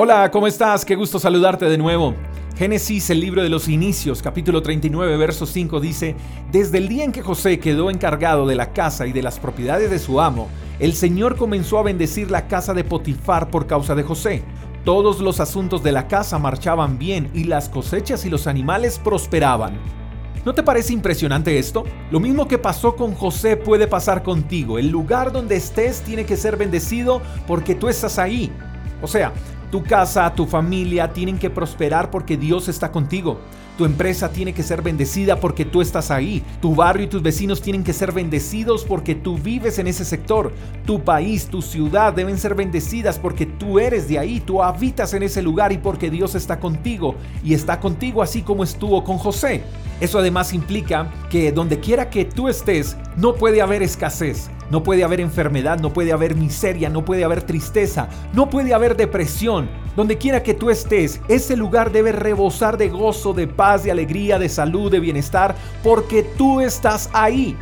Hola, ¿cómo estás? Qué gusto saludarte de nuevo. Génesis, el libro de los inicios, capítulo 39, verso 5 dice, Desde el día en que José quedó encargado de la casa y de las propiedades de su amo, el Señor comenzó a bendecir la casa de Potifar por causa de José. Todos los asuntos de la casa marchaban bien y las cosechas y los animales prosperaban. ¿No te parece impresionante esto? Lo mismo que pasó con José puede pasar contigo. El lugar donde estés tiene que ser bendecido porque tú estás ahí. O sea, tu casa, tu familia tienen que prosperar porque Dios está contigo. Tu empresa tiene que ser bendecida porque tú estás ahí. Tu barrio y tus vecinos tienen que ser bendecidos porque tú vives en ese sector. Tu país, tu ciudad deben ser bendecidas porque tú eres de ahí, tú habitas en ese lugar y porque Dios está contigo. Y está contigo así como estuvo con José. Eso además implica que donde quiera que tú estés, no puede haber escasez. No puede haber enfermedad, no puede haber miseria, no puede haber tristeza, no puede haber depresión. Donde quiera que tú estés, ese lugar debe rebosar de gozo, de paz, de alegría, de salud, de bienestar, porque tú estás ahí.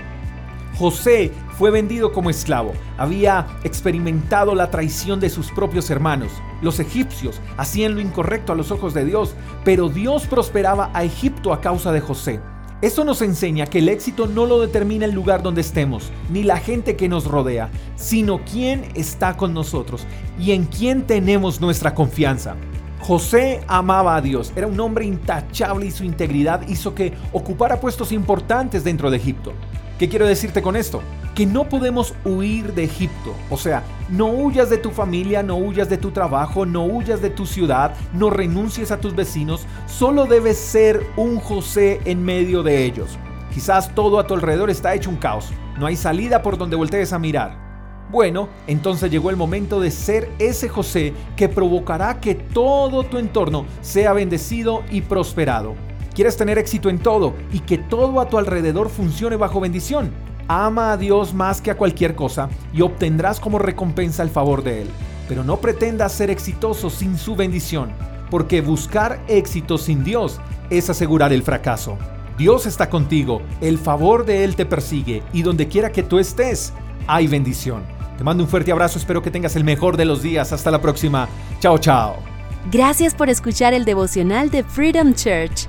José fue vendido como esclavo. Había experimentado la traición de sus propios hermanos. Los egipcios hacían lo incorrecto a los ojos de Dios, pero Dios prosperaba a Egipto a causa de José. Esto nos enseña que el éxito no lo determina el lugar donde estemos, ni la gente que nos rodea, sino quién está con nosotros y en quién tenemos nuestra confianza. José amaba a Dios, era un hombre intachable y su integridad hizo que ocupara puestos importantes dentro de Egipto. ¿Qué quiero decirte con esto? Que no podemos huir de Egipto. O sea, no huyas de tu familia, no huyas de tu trabajo, no huyas de tu ciudad, no renuncies a tus vecinos. Solo debes ser un José en medio de ellos. Quizás todo a tu alrededor está hecho un caos. No hay salida por donde voltees a mirar. Bueno, entonces llegó el momento de ser ese José que provocará que todo tu entorno sea bendecido y prosperado. ¿Quieres tener éxito en todo y que todo a tu alrededor funcione bajo bendición? Ama a Dios más que a cualquier cosa y obtendrás como recompensa el favor de Él. Pero no pretendas ser exitoso sin su bendición, porque buscar éxito sin Dios es asegurar el fracaso. Dios está contigo, el favor de Él te persigue y donde quiera que tú estés, hay bendición. Te mando un fuerte abrazo, espero que tengas el mejor de los días. Hasta la próxima. Chao, chao. Gracias por escuchar el devocional de Freedom Church